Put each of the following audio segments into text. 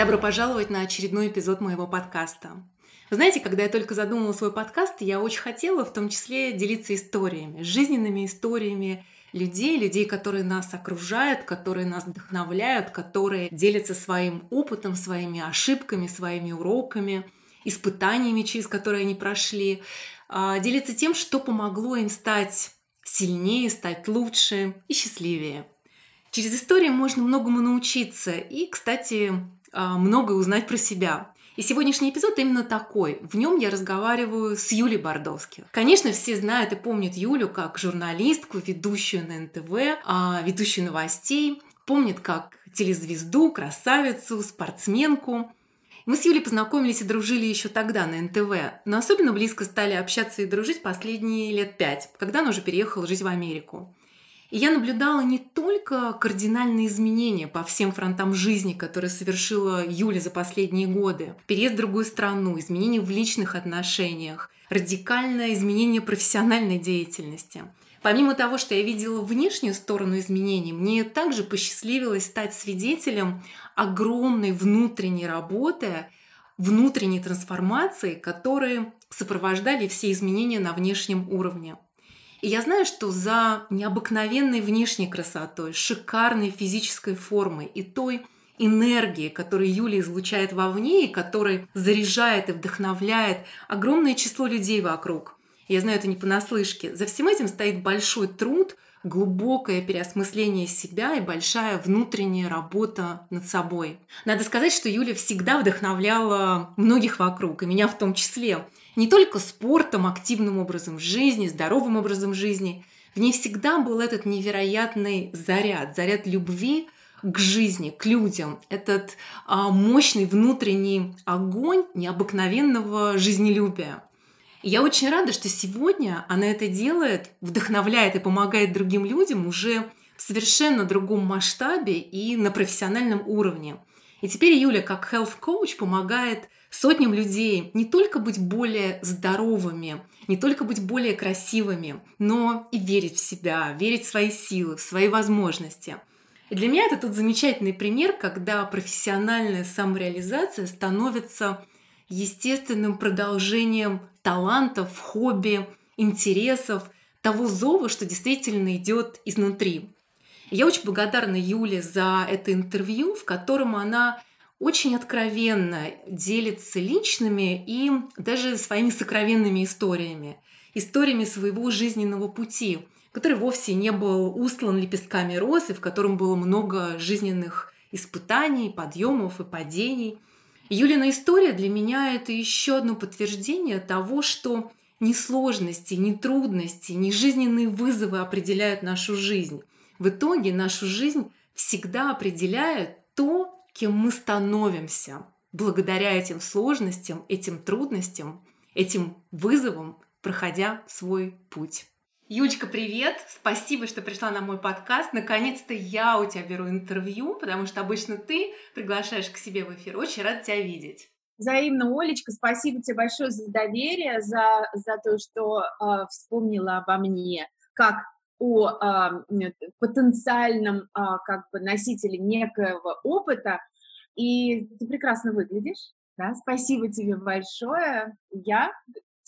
Добро пожаловать на очередной эпизод моего подкаста. Вы знаете, когда я только задумала свой подкаст, я очень хотела в том числе делиться историями, жизненными историями людей, людей, которые нас окружают, которые нас вдохновляют, которые делятся своим опытом, своими ошибками, своими уроками, испытаниями, через которые они прошли, а, делятся тем, что помогло им стать сильнее, стать лучше и счастливее. Через историю можно многому научиться. И, кстати, многое узнать про себя. И сегодняшний эпизод именно такой. В нем я разговариваю с Юлей Бордовских. Конечно, все знают и помнят Юлю как журналистку, ведущую на НТВ, а, ведущую новостей. Помнят как телезвезду, красавицу, спортсменку. Мы с Юлей познакомились и дружили еще тогда на НТВ, но особенно близко стали общаться и дружить последние лет пять, когда она уже переехала жить в Америку. И я наблюдала не только кардинальные изменения по всем фронтам жизни, которые совершила Юля за последние годы. Переезд в другую страну, изменения в личных отношениях, радикальное изменение профессиональной деятельности. Помимо того, что я видела внешнюю сторону изменений, мне также посчастливилось стать свидетелем огромной внутренней работы, внутренней трансформации, которые сопровождали все изменения на внешнем уровне. И я знаю, что за необыкновенной внешней красотой, шикарной физической формой и той энергией, которую Юля излучает вовне и которая заряжает и вдохновляет огромное число людей вокруг. Я знаю это не понаслышке. За всем этим стоит большой труд, глубокое переосмысление себя и большая внутренняя работа над собой. Надо сказать, что Юля всегда вдохновляла многих вокруг, и меня в том числе не только спортом, активным образом жизни, здоровым образом жизни. В ней всегда был этот невероятный заряд, заряд любви к жизни, к людям, этот а, мощный внутренний огонь необыкновенного жизнелюбия. И я очень рада, что сегодня она это делает, вдохновляет и помогает другим людям уже в совершенно другом масштабе и на профессиональном уровне. И теперь Юля, как health coach, помогает сотням людей не только быть более здоровыми, не только быть более красивыми, но и верить в себя, верить в свои силы, в свои возможности. И для меня это тот замечательный пример, когда профессиональная самореализация становится естественным продолжением талантов, хобби, интересов, того зова, что действительно идет изнутри. я очень благодарна Юле за это интервью, в котором она очень откровенно делится личными и даже своими сокровенными историями, историями своего жизненного пути, который вовсе не был устлан лепестками роз и в котором было много жизненных испытаний, подъемов и падений. Юлина история для меня это еще одно подтверждение того, что ни сложности, ни трудности, ни жизненные вызовы определяют нашу жизнь. В итоге нашу жизнь всегда определяет то, кем мы становимся благодаря этим сложностям, этим трудностям, этим вызовам, проходя свой путь. Юлечка, привет! Спасибо, что пришла на мой подкаст. Наконец-то я у тебя беру интервью, потому что обычно ты приглашаешь к себе в эфир. Очень рада тебя видеть. Взаимно, Олечка, спасибо тебе большое за доверие, за, за то, что э, вспомнила обо мне, как о потенциальном а, как бы носителе некоего опыта, и ты прекрасно выглядишь, да, спасибо тебе большое, я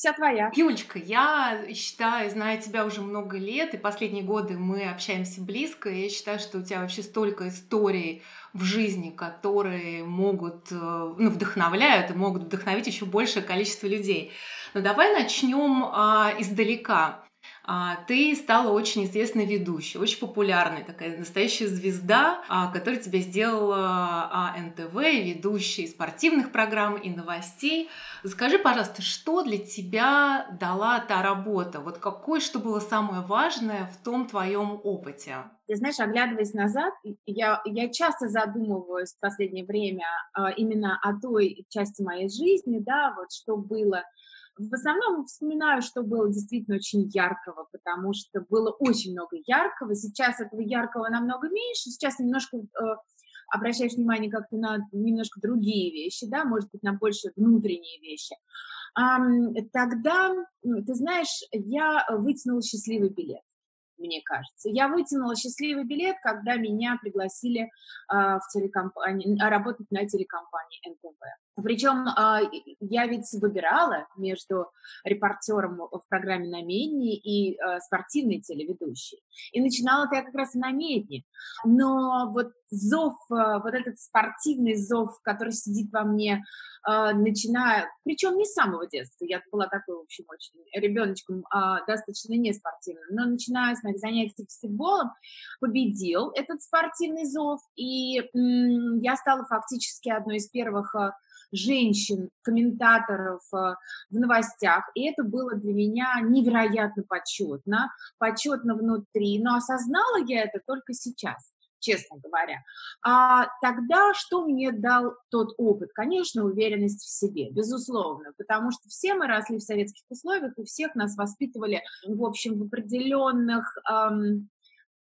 вся твоя. Юлечка, я считаю, знаю тебя уже много лет, и последние годы мы общаемся близко, и я считаю, что у тебя вообще столько историй в жизни, которые могут, э, ну, вдохновляют и могут вдохновить еще большее количество людей. Но давай начнем а, издалека. А, ты стала очень известной ведущей, очень популярной, такая настоящая звезда, а, которая тебя сделала НТВ, ведущей спортивных программ и новостей. Скажи, пожалуйста, что для тебя дала та работа? Вот какое, что было самое важное в том твоем опыте? Ты знаешь, оглядываясь назад, я, я часто задумываюсь в последнее время именно о той части моей жизни, да, вот что было в основном вспоминаю, что было действительно очень яркого, потому что было очень много яркого. Сейчас этого яркого намного меньше. Сейчас немножко э, обращаешь внимание как-то на немножко другие вещи, да, может быть, на больше внутренние вещи. А, тогда, ты знаешь, я вытянула счастливый билет мне кажется. Я вытянула счастливый билет, когда меня пригласили а, в телекомпании, работать на телекомпании НТВ. Причем а, я ведь выбирала между репортером в программе на Медне и а, спортивной телеведущей. И начинала я как раз на Медне. Но вот зов, а, вот этот спортивный зов, который сидит во мне, начиная, причем не с самого детства, я была такой, в общем, очень ребеночком достаточно неспортивным, но начиная с моих занятий баскетболом, победил этот спортивный зов, и я стала фактически одной из первых женщин, комментаторов э, в новостях, и это было для меня невероятно почетно, почетно внутри, но осознала я это только сейчас честно говоря. А тогда что мне дал тот опыт? Конечно, уверенность в себе, безусловно, потому что все мы росли в советских условиях, и всех нас воспитывали, в общем, в определенных эм,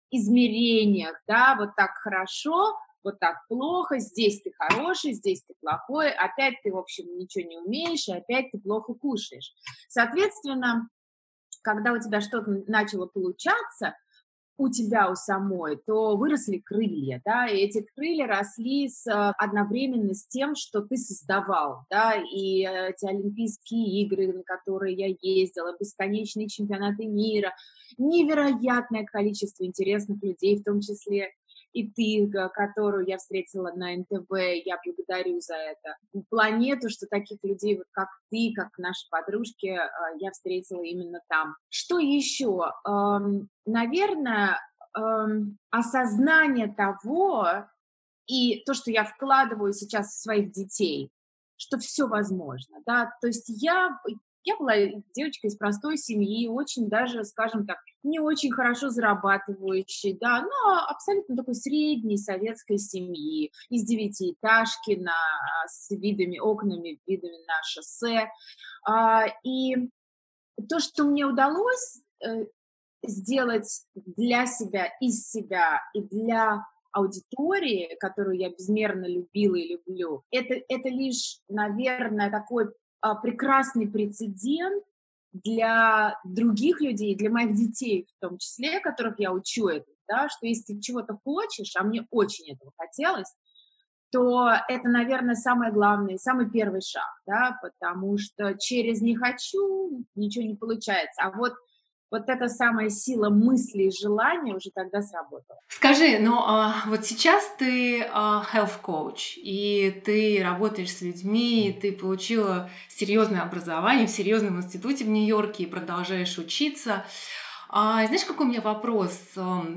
измерениях, да, вот так хорошо, вот так плохо, здесь ты хороший, здесь ты плохой, опять ты, в общем, ничего не умеешь, и опять ты плохо кушаешь. Соответственно, когда у тебя что-то начало получаться, у тебя у самой, то выросли крылья, да, и эти крылья росли с, э, одновременно с тем, что ты создавал, да, и эти Олимпийские игры, на которые я ездила, бесконечные чемпионаты мира, невероятное количество интересных людей, в том числе и ты, которую я встретила на НТВ, я благодарю за это. Планету, что таких людей, вот как ты, как наши подружки, а, я встретила именно там. Что еще? Наверное, осознание того, и то, что я вкладываю сейчас в своих детей, что все возможно, да, то есть я, я была девочкой из простой семьи, очень даже, скажем так, не очень хорошо зарабатывающей, да, но абсолютно такой средней советской семьи, из девятиэтажки на, с видами, окнами, видами на шоссе. А, и то, что мне удалось э, сделать для себя, из себя и для аудитории, которую я безмерно любила и люблю, это, это лишь, наверное, такой а, прекрасный прецедент для других людей, для моих детей в том числе, которых я учу это, да, что если ты чего-то хочешь, а мне очень этого хотелось, то это, наверное, самое главное, самый первый шаг, да, потому что через «не хочу» ничего не получается. А вот вот эта самая сила мысли и желания уже тогда сработала. Скажи, ну а, вот сейчас ты а, health coach, и ты работаешь с людьми, и ты получила серьезное образование в серьезном институте в Нью-Йорке и продолжаешь учиться. А, знаешь, какой у меня вопрос?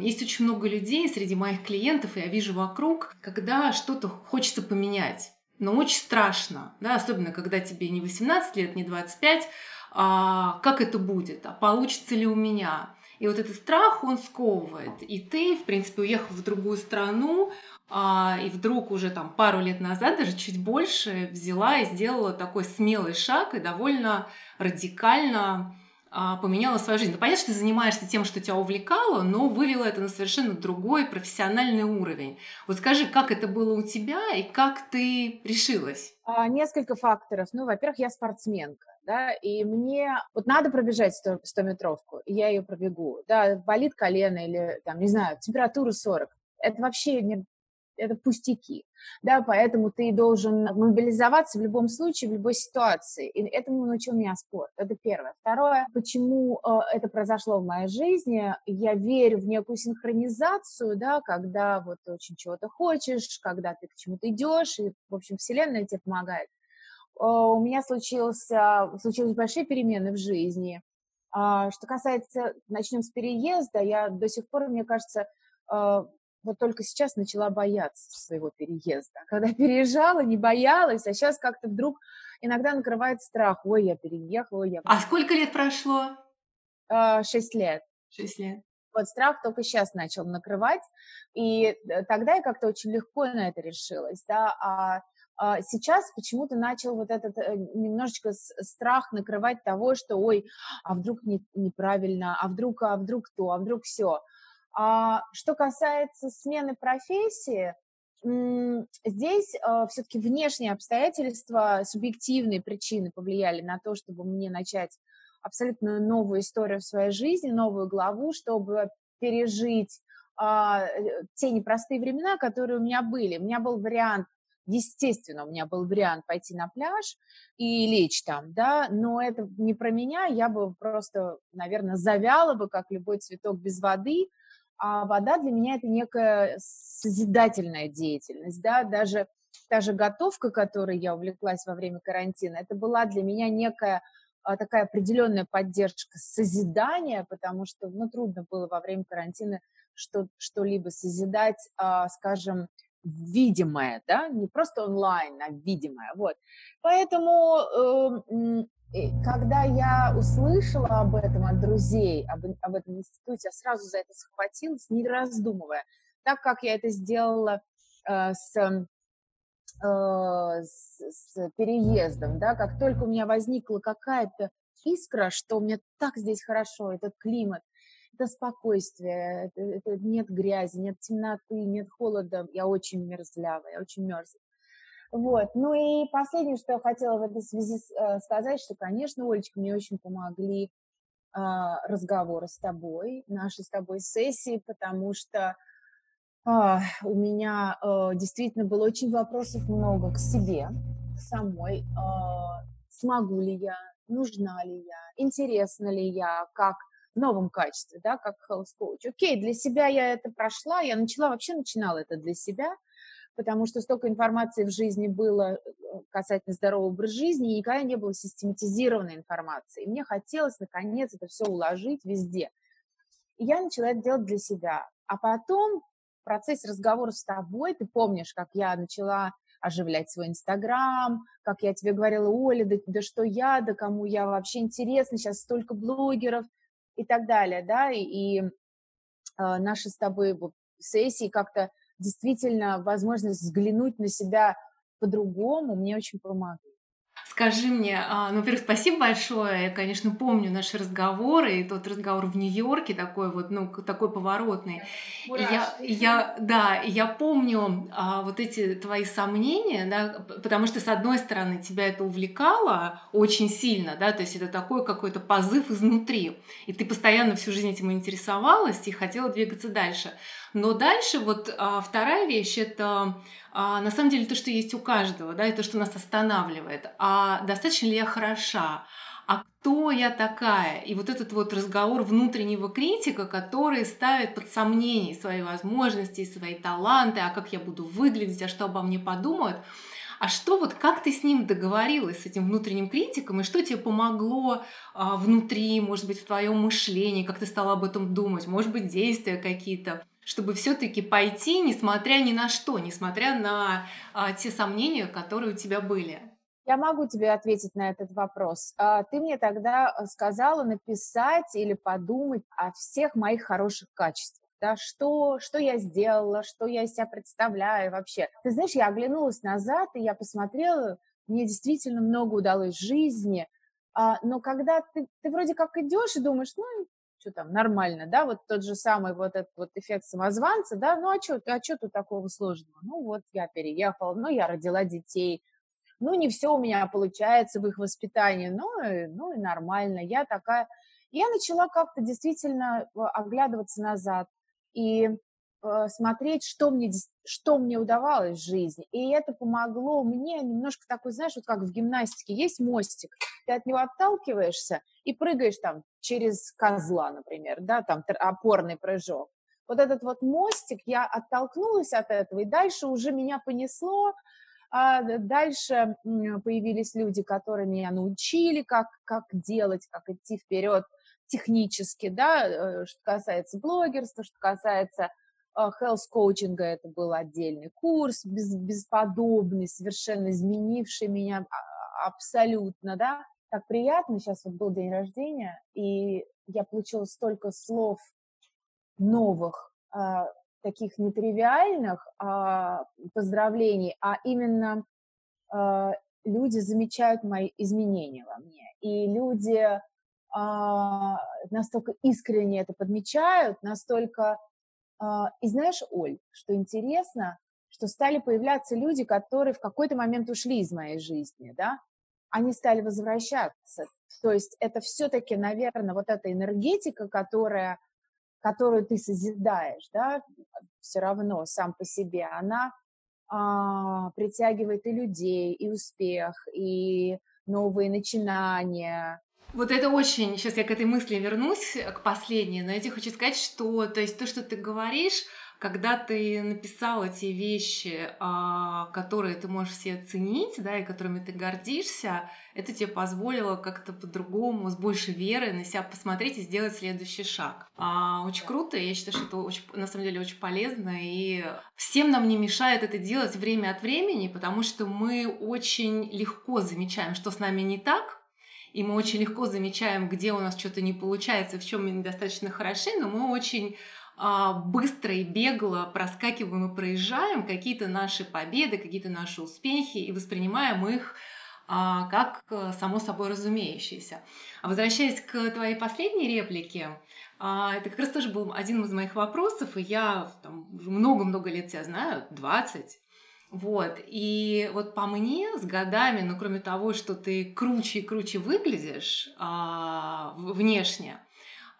Есть очень много людей среди моих клиентов, и я вижу вокруг, когда что-то хочется поменять, но очень страшно, да, особенно когда тебе не 18 лет, не 25, а, как это будет, а получится ли у меня. И вот этот страх, он сковывает. И ты, в принципе, уехав в другую страну, а, и вдруг уже там пару лет назад, даже чуть больше, взяла и сделала такой смелый шаг и довольно радикально а, поменяла свою жизнь. Ну, понятно, что ты занимаешься тем, что тебя увлекало, но вывела это на совершенно другой профессиональный уровень. Вот скажи, как это было у тебя и как ты решилась? А, несколько факторов. Ну, во-первых, я спортсменка да, и мне вот надо пробежать 100, 100-метровку, и я ее пробегу, да, болит колено или, там, не знаю, температура 40, это вообще не, это пустяки, да, поэтому ты должен мобилизоваться в любом случае, в любой ситуации, и этому научил меня спорт, это первое. Второе, почему э, это произошло в моей жизни, я верю в некую синхронизацию, да, когда вот очень чего-то хочешь, когда ты к чему-то идешь, и, в общем, вселенная тебе помогает. Э, у меня случился, случились большие перемены в жизни, а, что касается, начнем с переезда, я до сих пор, мне кажется, э, вот только сейчас начала бояться своего переезда. Когда переезжала, не боялась, а сейчас как-то вдруг иногда накрывает страх. Ой, я переехала, я... А сколько лет прошло? А, шесть лет. Шесть лет. Вот страх только сейчас начал накрывать, и э, тогда я как-то очень легко на это решилась, да, а сейчас почему-то начал вот этот э, немножечко страх накрывать того, что, ой, а вдруг не, неправильно, а вдруг, а вдруг то, а вдруг все. А что касается смены профессии, здесь э, все-таки внешние обстоятельства, субъективные причины повлияли на то, чтобы мне начать абсолютно новую историю в своей жизни, новую главу, чтобы пережить а, э, те непростые времена, которые у меня были. У меня был вариант Естественно, у меня был вариант пойти на пляж и лечь там, да, но это не про меня, я бы просто, наверное, завяла бы, как любой цветок без воды, а вода для меня это некая созидательная деятельность, да, даже та же готовка, которой я увлеклась во время карантина, это была для меня некая а, такая определенная поддержка созидания, потому что, ну, трудно было во время карантина что, что-либо созидать, а, скажем, видимое, да, не просто онлайн, а видимое, вот. Поэтому э, когда я услышала об этом от друзей, об, об этом институте, я сразу за это схватилась, не раздумывая, так как я это сделала э, с, э, с, с переездом, да, как только у меня возникла какая-то искра, что мне так здесь хорошо, этот климат, это спокойствие, это, это нет грязи, нет темноты, нет холода, я очень мерзлявая, я очень мерзлая. Вот. Ну и последнее, что я хотела в этой связи э, сказать, что, конечно, Олечка, мне очень помогли а, разговоры с тобой, наши с тобой сессии, потому что а, у меня а, действительно было очень вопросов много к себе, к самой. А, смогу ли я, нужна ли я, интересна ли я, как новом качестве, да, как health coach. Окей, для себя я это прошла, я начала, вообще начинала это для себя, потому что столько информации в жизни было э, касательно здорового образа жизни, и никогда не было систематизированной информации. И мне хотелось, наконец, это все уложить везде. И я начала это делать для себя. А потом в процессе разговора с тобой, ты помнишь, как я начала оживлять свой Инстаграм, как я тебе говорила, Оля, да, да что я, да кому я вообще интересна, сейчас столько блогеров и так далее, да, и, и э, наши с тобой сессии как-то действительно возможность взглянуть на себя по-другому мне очень помогает. Скажи мне, а, ну, во-первых, спасибо большое. Я, конечно, помню наши разговоры, и тот разговор в Нью-Йорке такой вот, ну, такой поворотный. И я, я, да, я помню а, вот эти твои сомнения, да, потому что, с одной стороны, тебя это увлекало очень сильно, да, то есть это такой какой-то позыв изнутри, и ты постоянно всю жизнь этим интересовалась и хотела двигаться дальше. Но дальше вот а, вторая вещь это а, на самом деле то, что есть у каждого, да, и то, что нас останавливает. А достаточно ли я хороша? А кто я такая? И вот этот вот разговор внутреннего критика, который ставит под сомнение свои возможности, свои таланты, а как я буду выглядеть, а что обо мне подумают. А что вот, как ты с ним договорилась, с этим внутренним критиком, и что тебе помогло а, внутри, может быть, в твоем мышлении, как ты стала об этом думать, может быть, действия какие-то? Чтобы все-таки пойти, несмотря ни на что, несмотря на а, те сомнения, которые у тебя были? Я могу тебе ответить на этот вопрос. А, ты мне тогда э, сказала написать или подумать о всех моих хороших качествах. Да, что, что я сделала, что я из себя представляю вообще. Ты знаешь, я оглянулась назад, и я посмотрела, мне действительно много удалось в жизни, а, но когда ты, ты вроде как идешь и думаешь, ну, что там, нормально, да, вот тот же самый вот этот вот эффект самозванца, да, ну а что, а что тут такого сложного? Ну вот я переехала, ну я родила детей, ну не все у меня получается в их воспитании, ну, ну и нормально, я такая... Я начала как-то действительно оглядываться назад и э, смотреть, что мне, что мне удавалось в жизни. И это помогло мне немножко такой, знаешь, вот как в гимнастике, есть мостик, ты от него отталкиваешься и прыгаешь там через козла, например, да, там опорный прыжок. Вот этот вот мостик, я оттолкнулась от этого, и дальше уже меня понесло, а дальше появились люди, которые меня научили, как, как делать, как идти вперед технически, да, э, что касается блогерства, что касается health коучинга, это был отдельный курс, без, бесподобный, совершенно изменивший меня а, абсолютно, да. Так приятно, сейчас вот был день рождения, и я получила столько слов новых, а, таких нетривиальных поздравлений, а именно люди замечают мои изменения во мне, и люди а, настолько искренне это подмечают, настолько... А, и знаешь, Оль, что интересно, что стали появляться люди, которые в какой-то момент ушли из моей жизни, да, они стали возвращаться. То есть это все-таки, наверное, вот эта энергетика, которая, которую ты созидаешь, да, все равно сам по себе, она а, притягивает и людей, и успех, и новые начинания, вот это очень, сейчас я к этой мысли вернусь, к последней, но я тебе хочу сказать, что, то есть то, что ты говоришь, когда ты написал эти вещи, а, которые ты можешь все оценить, да, и которыми ты гордишься, это тебе позволило как-то по-другому, с большей верой на себя посмотреть и сделать следующий шаг. А, очень круто, я считаю, что это очень, на самом деле очень полезно, и всем нам не мешает это делать время от времени, потому что мы очень легко замечаем, что с нами не так, и мы очень легко замечаем, где у нас что-то не получается, в чем мы недостаточно хороши, но мы очень а, быстро и бегло проскакиваем и проезжаем какие-то наши победы, какие-то наши успехи и воспринимаем их а, как э, само собой разумеющиеся. А возвращаясь к твоей последней реплике, а, это как раз тоже был один из моих вопросов, и я много-много лет тебя знаю, 20, вот, и вот по мне с годами, ну, кроме того, что ты круче и круче выглядишь а, внешне,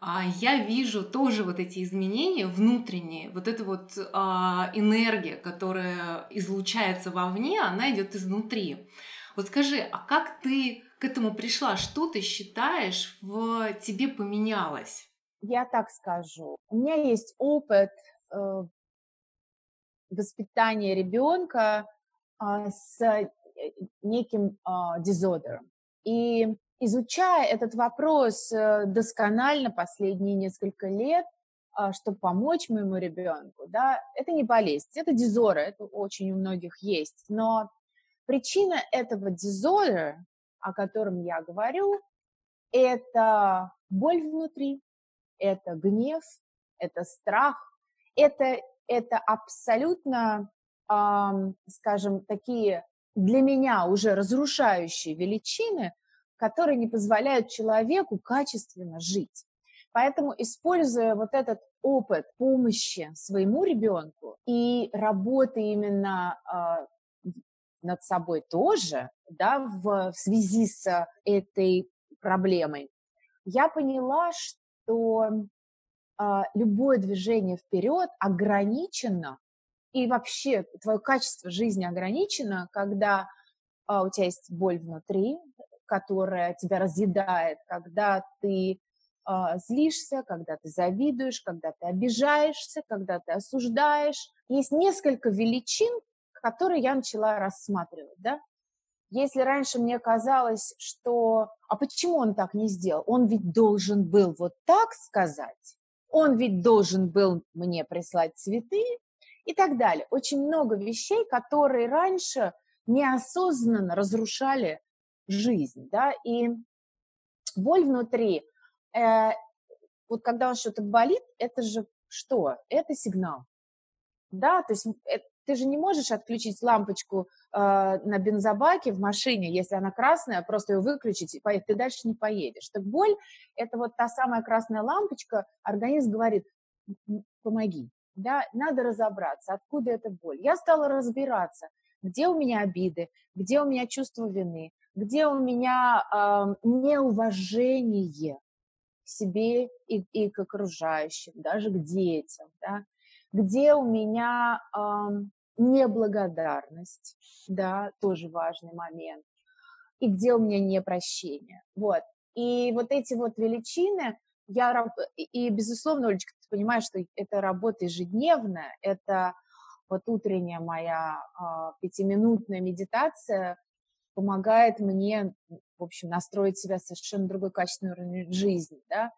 а, я вижу тоже вот эти изменения внутренние, вот эта вот а, энергия, которая излучается вовне, она идет изнутри. Вот скажи, а как ты к этому пришла? Что ты считаешь в тебе поменялось? Я так скажу. У меня есть опыт э, воспитание ребенка а, с э, неким а, дизодером. И изучая этот вопрос э, досконально последние несколько лет, а, чтобы помочь моему ребенку, да, это не болезнь, это дизоры, это очень у многих есть, но причина этого дизора, о котором я говорю, это боль внутри, это гнев, это страх, это это абсолютно, скажем, такие для меня уже разрушающие величины, которые не позволяют человеку качественно жить. Поэтому, используя вот этот опыт помощи своему ребенку и работы именно э, над собой тоже, да, в, в связи с этой проблемой, я поняла, что любое движение вперед ограничено, и вообще твое качество жизни ограничено, когда а, у тебя есть боль внутри, которая тебя разъедает, когда ты а, злишься, когда ты завидуешь, когда ты обижаешься, когда ты осуждаешь. Есть несколько величин, которые я начала рассматривать, да. Если раньше мне казалось, что а почему он так не сделал? Он ведь должен был вот так сказать он ведь должен был мне прислать цветы и так далее. Очень много вещей, которые раньше неосознанно разрушали жизнь, да, и боль внутри, э, вот когда он что-то болит, это же что? Это сигнал, да, то есть э, ты же не можешь отключить лампочку э, на бензобаке в машине, если она красная, просто ее выключить, и поехать, ты дальше не поедешь. Так боль – это вот та самая красная лампочка, организм говорит, помоги, да, надо разобраться, откуда эта боль. Я стала разбираться, где у меня обиды, где у меня чувство вины, где у меня э, неуважение к себе и, и к окружающим, даже к детям, да, где у меня э, неблагодарность, да, тоже важный момент, и где у меня непрощение, вот. И вот эти вот величины, я, и, безусловно, Олечка, ты понимаешь, что это работа ежедневная, это вот утренняя моя а, пятиминутная медитация помогает мне, в общем, настроить себя совершенно другой качественный уровень жизни, да,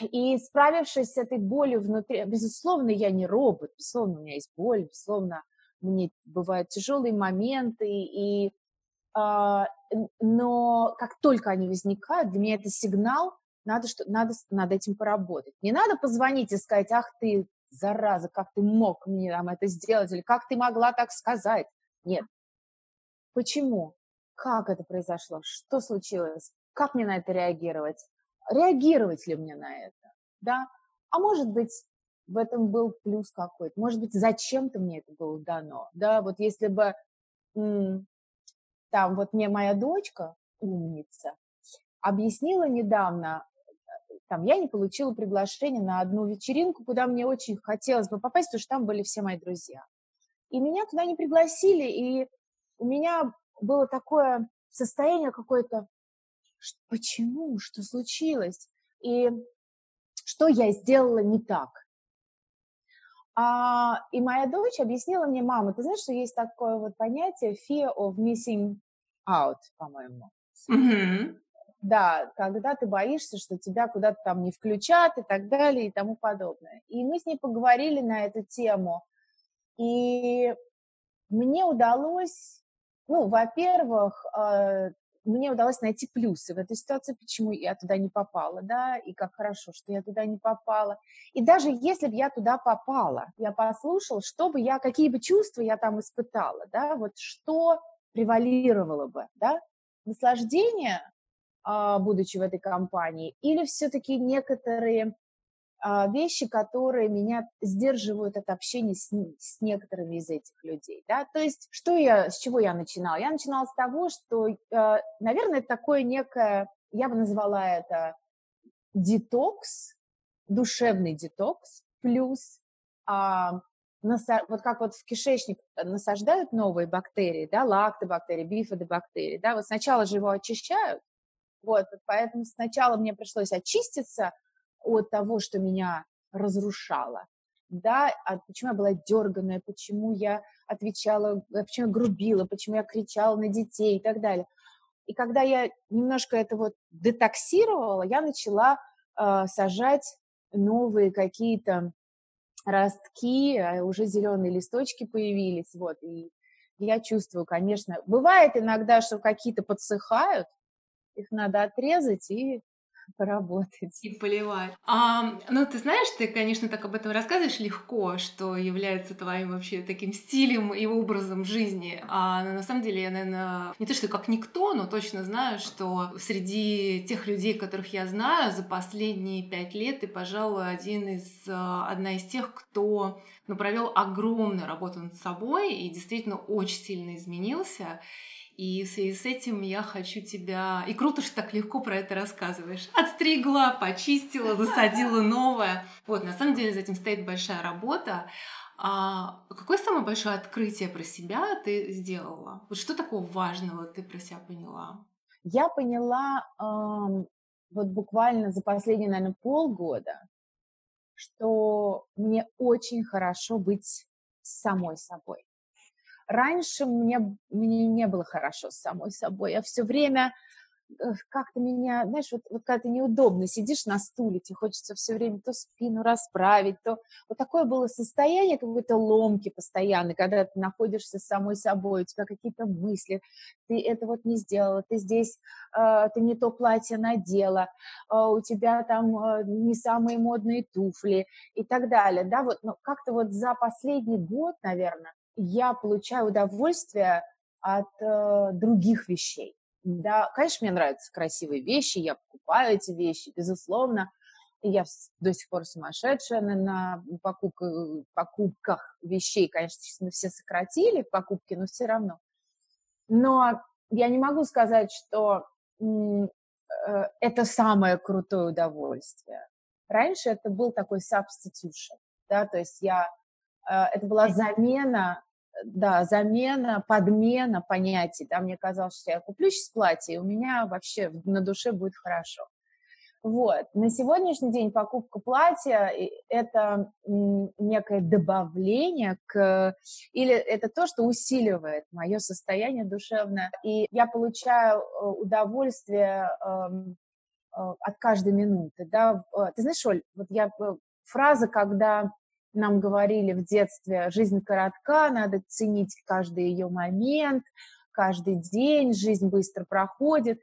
и справившись с этой болью внутри, безусловно, я не робот, безусловно, у меня есть боль, безусловно, мне бывают тяжелые моменты, и, а, но как только они возникают, для меня это сигнал, надо, что, надо над этим поработать. Не надо позвонить и сказать, ах ты, зараза, как ты мог мне там это сделать, или как ты могла так сказать. Нет. Почему? Как это произошло? Что случилось? Как мне на это реагировать? Реагировать ли мне на это, да, а может быть, в этом был плюс какой-то, может быть, зачем-то мне это было дано, да, вот если бы там вот мне моя дочка, умница, объяснила недавно, там, я не получила приглашение на одну вечеринку, куда мне очень хотелось бы попасть, потому что там были все мои друзья. И меня туда не пригласили, и у меня было такое состояние какое-то, почему, что случилось, и что я сделала не так. А, и моя дочь объяснила мне, мама, ты знаешь, что есть такое вот понятие fear of missing out, по-моему. Mm-hmm. Да, когда ты боишься, что тебя куда-то там не включат и так далее и тому подобное. И мы с ней поговорили на эту тему. И мне удалось, ну, во-первых, э, мне удалось найти плюсы в этой ситуации, почему я туда не попала, да, и как хорошо, что я туда не попала. И даже если бы я туда попала, я послушала, что бы я, какие бы чувства я там испытала, да, вот что превалировало бы, да, наслаждение, а, будучи в этой компании, или все-таки некоторые вещи, которые меня сдерживают от общения с, с некоторыми из этих людей, да, то есть что я, с чего я начинала? Я начинала с того, что, а, наверное, это такое некое, я бы назвала это детокс, душевный детокс, плюс а, вот как вот в кишечник насаждают новые бактерии, да, лактобактерии, бифидобактерии, да, вот сначала же его очищают, вот, поэтому сначала мне пришлось очиститься, от того, что меня разрушало. Да, а почему я была дерганная, почему я отвечала, э, почему я грубила, почему я кричала на детей и так далее. И когда я немножко это вот детоксировала, я начала э, сажать новые какие-то ростки, а уже зеленые листочки появились, вот, и я чувствую, конечно, бывает иногда, что какие-то подсыхают, их надо отрезать и поработать. И поливать. А, ну, ты знаешь, ты, конечно, так об этом рассказываешь легко, что является твоим вообще таким стилем и образом жизни. А на самом деле я, наверное, не то, что как никто, но точно знаю, что среди тех людей, которых я знаю, за последние пять лет ты, пожалуй, один из, а, одна из тех, кто ну, провел огромную работу над собой и действительно очень сильно изменился. И в связи с этим я хочу тебя... И круто, что так легко про это рассказываешь. Отстригла, почистила, засадила новое. Вот, на самом деле за этим стоит большая работа. А какое самое большое открытие про себя ты сделала? Вот что такого важного ты про себя поняла? Я поняла эм, вот буквально за последние, наверное, полгода, что мне очень хорошо быть самой собой. Раньше мне, мне не было хорошо с самой собой. Я все время э, как-то меня, знаешь, вот, вот когда ты неудобно сидишь на стуле, тебе хочется все время то спину расправить, то вот такое было состояние какой-то ломки постоянной, когда ты находишься с самой собой, у тебя какие-то мысли, ты это вот не сделала, ты здесь, э, ты не то платье надела, э, у тебя там э, не самые модные туфли и так далее, да, вот, но как-то вот за последний год, наверное, я получаю удовольствие от э, других вещей. Да, конечно, мне нравятся красивые вещи, я покупаю эти вещи, безусловно. Я до сих пор сумасшедшая на, на покупках, покупках вещей. Конечно, сейчас мы все сократили покупки, но все равно. Но я не могу сказать, что э, это самое крутое удовольствие. Раньше это был такой substitution, да, то есть я, э, это была замена, да, замена, подмена понятий, да, мне казалось, что я куплю сейчас платье, и у меня вообще на душе будет хорошо. Вот. На сегодняшний день покупка платья – это некое добавление к... Или это то, что усиливает мое состояние душевное. И я получаю э, удовольствие эм, э, от каждой минуты. Да? Э, ты знаешь, Оль, вот я... Фраза, когда нам говорили в детстве, жизнь коротка, надо ценить каждый ее момент, каждый день, жизнь быстро проходит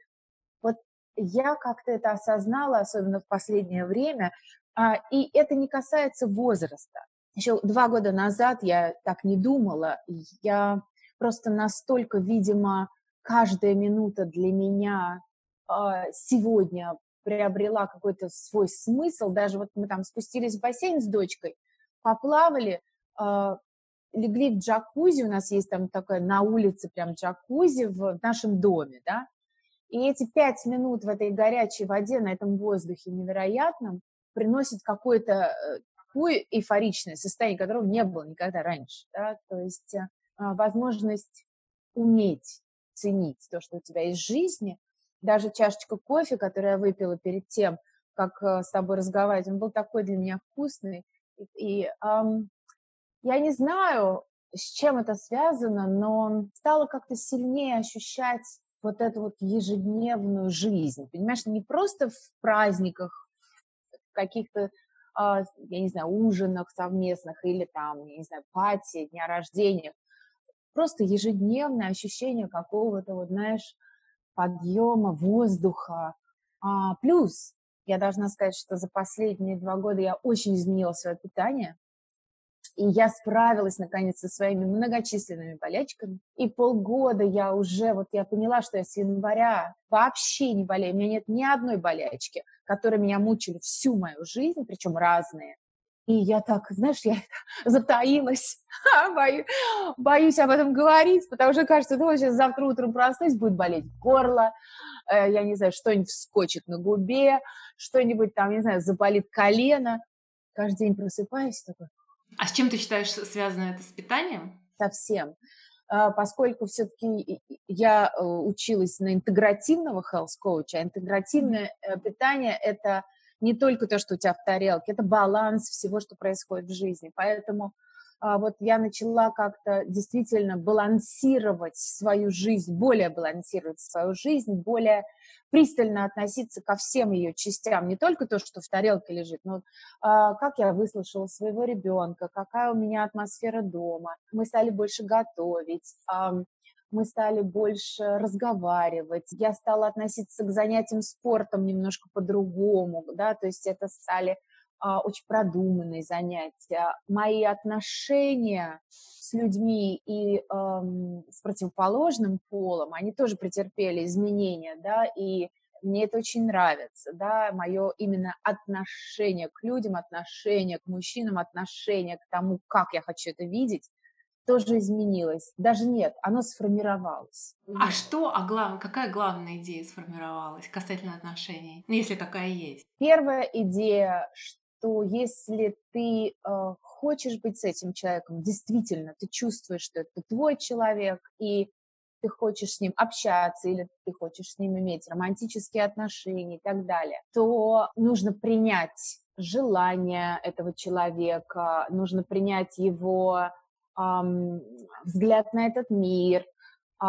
я как-то это осознала, особенно в последнее время, а, и это не касается возраста. Еще два года назад я так не думала, я просто настолько, видимо, каждая минута для меня а, сегодня приобрела какой-то свой смысл. Даже вот мы там спустились в бассейн с дочкой, поплавали, а, легли в джакузи, у нас есть там такая на улице прям джакузи в нашем доме, да, и эти пять минут в этой горячей воде, на этом воздухе невероятном, приносят какое-то э, такое эйфоричное состояние, которого не было никогда раньше. Да? То есть э, а, возможность уметь ценить то, что у тебя есть в жизни. Даже чашечка кофе, которую я выпила перед тем, как э, с тобой разговаривать, он был такой для меня вкусный. И, эм, я не знаю, с чем это связано, но стало как-то сильнее ощущать вот эту вот ежедневную жизнь, понимаешь, не просто в праздниках, в каких-то, а, я не знаю, ужинах совместных или там, я не знаю, пати, дня рождения, просто ежедневное ощущение какого-то, вот, знаешь, подъема воздуха. А, плюс, я должна сказать, что за последние два года я очень изменила свое питание, и я справилась, наконец, со своими многочисленными болячками. И полгода я уже, вот я поняла, что я с января вообще не болею. У меня нет ни одной болячки, которые меня мучили всю мою жизнь, причем разные. И я так, знаешь, я затаилась, боюсь, боюсь об этом говорить, потому что кажется, ну, сейчас завтра утром проснусь, будет болеть горло, э, я не знаю, что-нибудь вскочит на губе, что-нибудь там, не знаю, заболит колено. Каждый день просыпаюсь, такой, а с чем ты считаешь связано это с питанием? Совсем. А, поскольку все-таки я э, училась на интегративного health coach, а интегративное э, питание – это не только то, что у тебя в тарелке, это баланс всего, что происходит в жизни. Поэтому а, вот я начала как-то действительно балансировать свою жизнь, более балансировать свою жизнь, более пристально относиться ко всем ее частям, не только то, что в тарелке лежит, но а, как я выслушала своего ребенка, какая у меня атмосфера дома. Мы стали больше готовить, а, мы стали больше разговаривать, я стала относиться к занятиям спортом немножко по-другому, да, то есть это стали а, очень продуманные занятия. Мои отношения с людьми и эм, с противоположным полом, они тоже претерпели изменения, да, и мне это очень нравится, да, мое именно отношение к людям, отношение к мужчинам, отношение к тому, как я хочу это видеть, тоже изменилось. Даже нет, оно сформировалось. А что, а глав... какая главная идея сформировалась касательно отношений, если такая есть? Первая идея, что если ты э, хочешь быть с этим человеком, действительно, ты чувствуешь, что это твой человек, и ты хочешь с ним общаться, или ты хочешь с ним иметь романтические отношения и так далее, то нужно принять желание этого человека, нужно принять его взгляд на этот мир, э,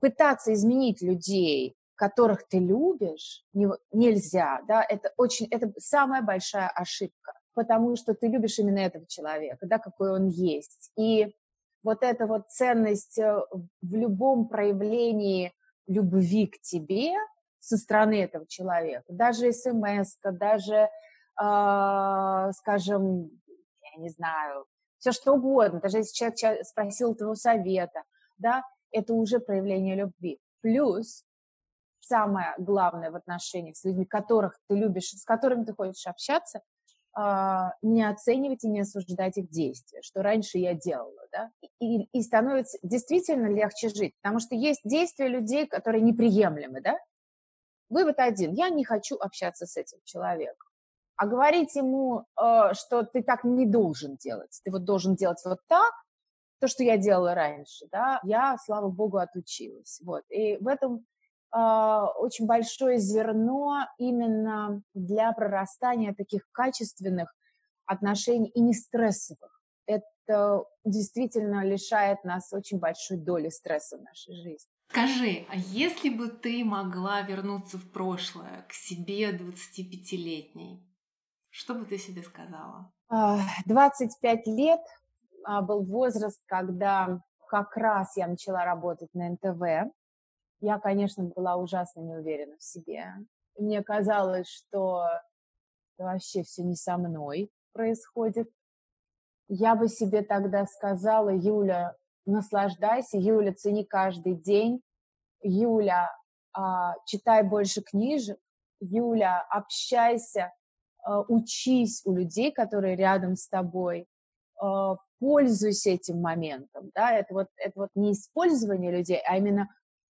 пытаться изменить людей, которых ты любишь, не, нельзя, да, это очень, это самая большая ошибка, потому что ты любишь именно этого человека, да, какой он есть. И вот эта вот ценность э, в любом проявлении любви к тебе со стороны этого человека, даже смс даже, э, скажем, я не знаю, все что угодно, даже если человек спросил твоего совета, да, это уже проявление любви. Плюс самое главное в отношениях с людьми, которых ты любишь, с которыми ты хочешь общаться, а, не оценивать и не осуждать их действия, что раньше я делала, да, и, и становится действительно легче жить, потому что есть действия людей, которые неприемлемы, да. Вывод один, я не хочу общаться с этим человеком. А говорить ему, э, что ты так не должен делать, ты вот должен делать вот так, то, что я делала раньше, да, я, слава богу, отучилась. Вот. И в этом э, очень большое зерно именно для прорастания таких качественных отношений и не стрессовых. Это действительно лишает нас очень большой доли стресса в нашей жизни. Скажи, а если бы ты могла вернуться в прошлое, к себе 25-летней, что бы ты себе сказала? 25 лет а, был возраст, когда как раз я начала работать на НТВ. Я, конечно, была ужасно не уверена в себе. Мне казалось, что вообще все не со мной происходит. Я бы себе тогда сказала, Юля, наслаждайся, Юля, цени каждый день, Юля, а, читай больше книжек, Юля, общайся, а, учись у людей, которые рядом с тобой, а, пользуйся этим моментом, да, это вот, это вот не использование людей, а именно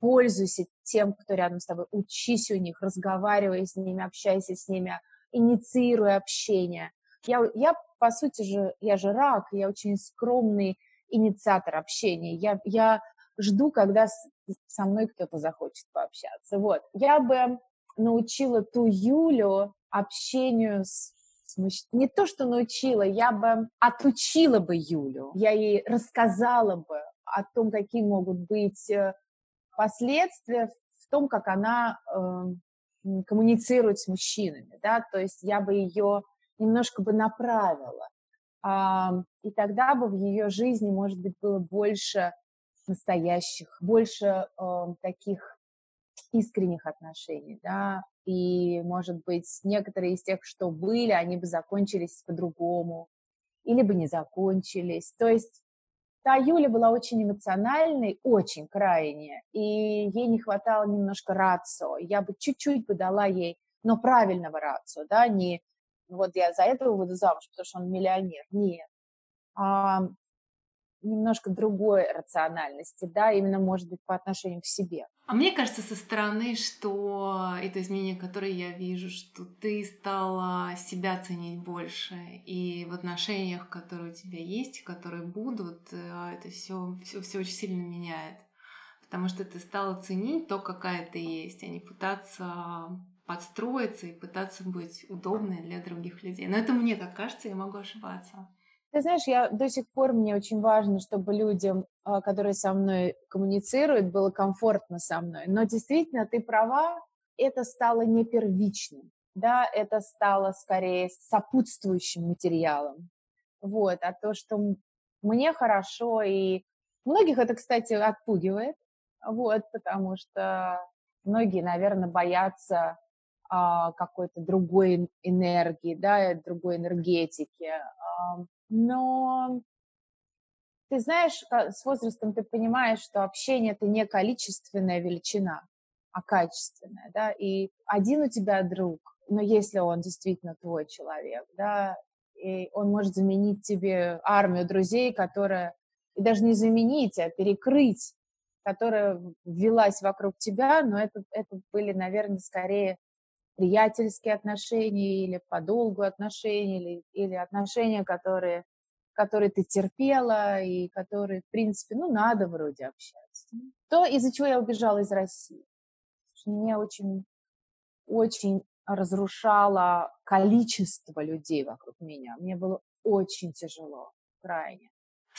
пользуйся тем, кто рядом с тобой, учись у них, разговаривай с ними, общайся с ними, инициируй общение. Я, я по сути же, я же рак, я очень скромный инициатор общения. Я, я жду, когда со мной кто-то захочет пообщаться. Вот. Я бы научила ту Юлю общению с не то, что научила, я бы отучила бы Юлю, я ей рассказала бы о том, какие могут быть э, последствия в том, как она э, коммуницирует с мужчинами, да, то есть я бы ее немножко бы направила, а, и тогда бы в ее жизни, может быть, было больше настоящих, больше э, таких искренних отношений, да, и, может быть, некоторые из тех, что были, они бы закончились по-другому, или бы не закончились. То есть та Юля была очень эмоциональной, очень крайне, и ей не хватало немножко рацио. Я бы чуть-чуть бы дала ей, но правильного рацио, да, не вот я за этого буду замуж, потому что он миллионер. Нет. А, немножко другой рациональности, да, именно, может быть, по отношению к себе. А мне кажется со стороны, что это изменение, которое я вижу, что ты стала себя ценить больше, и в отношениях, которые у тебя есть, которые будут, э, это все, все, все очень сильно меняет. Потому что ты стала ценить то, какая ты есть, а не пытаться подстроиться и пытаться быть удобной для других людей. Но это мне так кажется, я могу ошибаться. Ты знаешь, я до сих пор, мне очень важно, чтобы людям, а, которые со мной коммуницируют, было комфортно со мной. Но действительно, ты права, это стало не первичным, да, это стало скорее сопутствующим материалом. Вот, а то, что мне хорошо, и многих это, кстати, отпугивает, вот, потому что многие, наверное, боятся а, какой-то другой энергии, да, другой энергетики. Но ты знаешь, с возрастом ты понимаешь, что общение это не количественная величина, а качественная, да, и один у тебя друг, но если он действительно твой человек, да, и он может заменить тебе армию друзей, которая, и даже не заменить, а перекрыть, которая ввелась вокруг тебя, но это, это были, наверное, скорее приятельские отношения или по долгу отношения, или, или отношения, которые, которые ты терпела и которые, в принципе, ну, надо вроде общаться. То, из-за чего я убежала из России. Мне очень, очень разрушало количество людей вокруг меня. Мне было очень тяжело, крайне.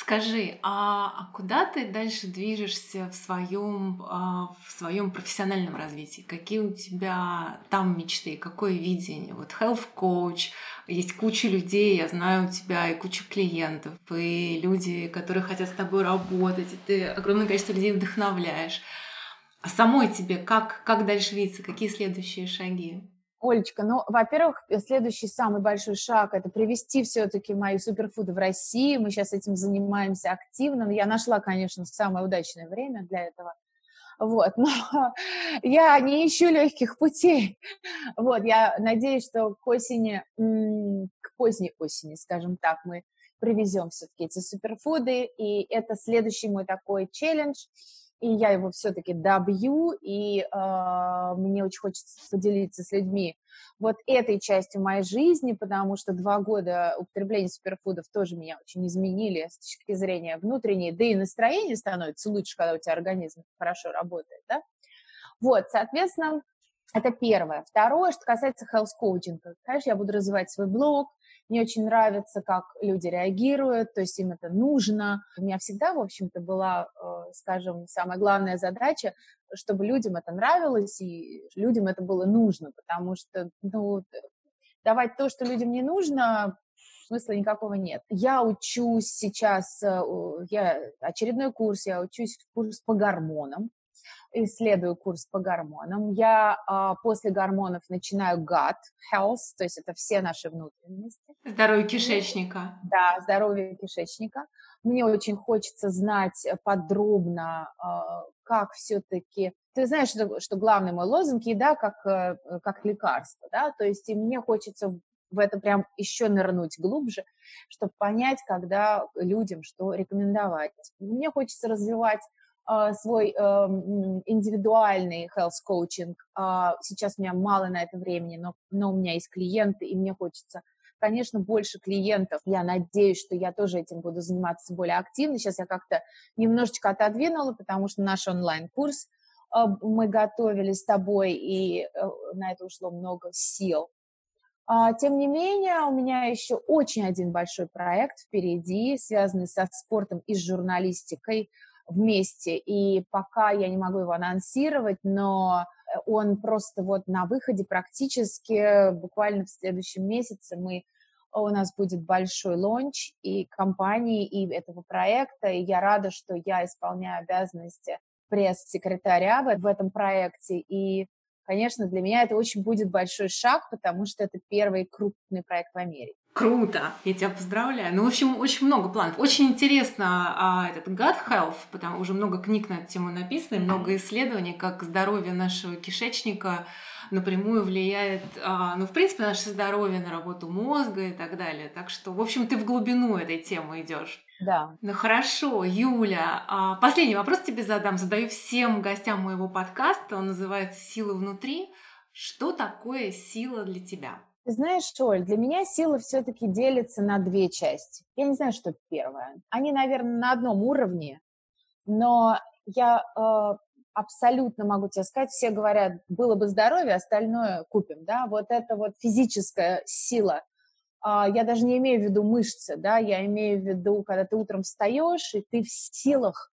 Скажи, а, а куда ты дальше движешься в своем, а, в своем профессиональном развитии? Какие у тебя там мечты, какое видение? Вот health coach, есть куча людей, я знаю у тебя и куча клиентов, и люди, которые хотят с тобой работать, и ты огромное количество людей вдохновляешь. А самой тебе как, как дальше видится, какие следующие шаги? Олечка, ну, во-первых, следующий самый большой шаг – это привести все-таки мои суперфуды в Россию. Мы сейчас этим занимаемся активно. Я нашла, конечно, самое удачное время для этого. Вот, но я не ищу легких путей. Вот, я надеюсь, что к осени, к поздней осени, скажем так, мы привезем все-таки эти суперфуды, и это следующий мой такой челлендж – и я его все-таки добью, и э, мне очень хочется поделиться с людьми вот этой частью моей жизни, потому что два года употребления суперфудов тоже меня очень изменили с точки зрения внутренней, да и настроение становится лучше, когда у тебя организм хорошо работает, да. Вот, соответственно, это первое. Второе, что касается health coaching. Конечно, я буду развивать свой блог, мне очень нравится, как люди реагируют, то есть им это нужно. У меня всегда, в общем-то, была, э, скажем, самая главная задача, чтобы людям это нравилось и людям это было нужно, потому что, ну, давать то, что людям не нужно, смысла никакого нет. Я учусь сейчас, э, я очередной курс, я учусь курс по гормонам исследую курс по гормонам. Я а, после гормонов начинаю gut health, то есть это все наши внутренности. Здоровье кишечника. Да, здоровье кишечника. Мне очень хочется знать подробно, а, как все-таки... Ты знаешь, что, что главный мой лозунг – еда как, э, как лекарство, да, то есть и мне хочется в это прям еще нырнуть глубже, чтобы понять, когда людям что рекомендовать. Мне хочется развивать свой эм, индивидуальный health coaching. А, сейчас у меня мало на это времени, но, но у меня есть клиенты, и мне хочется, конечно, больше клиентов. Я надеюсь, что я тоже этим буду заниматься более активно. Сейчас я как-то немножечко отодвинула, потому что наш онлайн-курс э, мы готовили с тобой, и э, на это ушло много сил. А, тем не менее, у меня еще очень один большой проект впереди, связанный со спортом и с журналистикой – вместе, и пока я не могу его анонсировать, но он просто вот на выходе практически буквально в следующем месяце мы у нас будет большой лонч и компании, и этого проекта, и я рада, что я исполняю обязанности пресс-секретаря в этом проекте, и, конечно, для меня это очень будет большой шаг, потому что это первый крупный проект в Америке. Круто, я тебя поздравляю. Ну, в общем, очень много планов. Очень интересно а, этот gut health, потому уже много книг на эту тему написано, много исследований, как здоровье нашего кишечника напрямую влияет, а, ну, в принципе, на наше здоровье, на работу мозга и так далее. Так что, в общем, ты в глубину этой темы идешь. Да. Ну хорошо, Юля. А, последний вопрос тебе задам. Задаю всем гостям моего подкаста. Он называется «Сила внутри». Что такое сила для тебя? Знаешь, Оль, для меня сила все-таки делится на две части. Я не знаю, что первое. Они, наверное, на одном уровне, но я э, абсолютно могу тебе сказать, все говорят, было бы здоровье, остальное купим, да, вот это вот физическая сила. Э, я даже не имею в виду мышцы, да, я имею в виду, когда ты утром встаешь, и ты в силах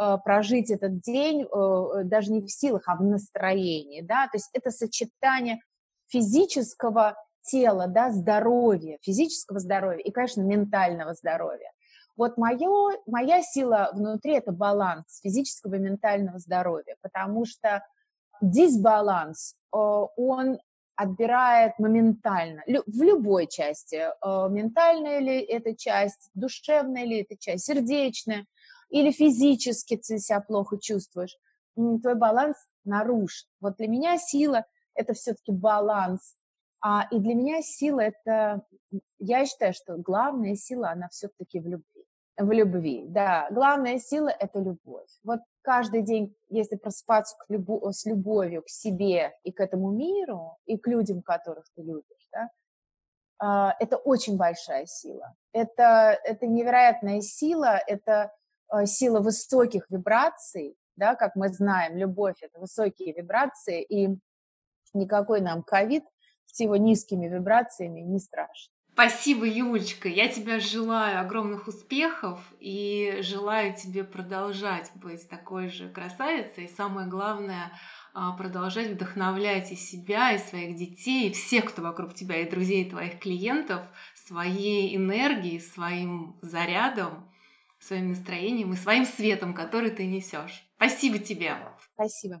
э, прожить этот день, э, даже не в силах, а в настроении, да, то есть это сочетание физического тела, да, здоровья, физического здоровья и, конечно, ментального здоровья. Вот мое, моя сила внутри – это баланс физического и ментального здоровья, потому что дисбаланс, э, он отбирает моментально, в любой части, э, ментальная ли это часть, душевная ли это часть, сердечная, или физически ты себя плохо чувствуешь, твой баланс нарушен. Вот для меня сила – это все-таки баланс а, и для меня сила это, я считаю, что главная сила, она все-таки в любви. В любви, да. Главная сила – это любовь. Вот каждый день, если просыпаться к любу, с любовью к себе и к этому миру, и к людям, которых ты любишь, да, а, это очень большая сила. Это, это невероятная сила, это а, сила высоких вибраций, да, как мы знаем, любовь – это высокие вибрации, и никакой нам ковид с его низкими вибрациями не страшно. Спасибо, Юлечка. Я тебе желаю огромных успехов и желаю тебе продолжать быть такой же красавицей. И самое главное, а, продолжать вдохновлять и себя, и своих детей, и всех, кто вокруг тебя, и друзей, и твоих клиентов своей энергией, своим зарядом, своим настроением и своим светом, который ты несешь. Спасибо тебе. Спасибо.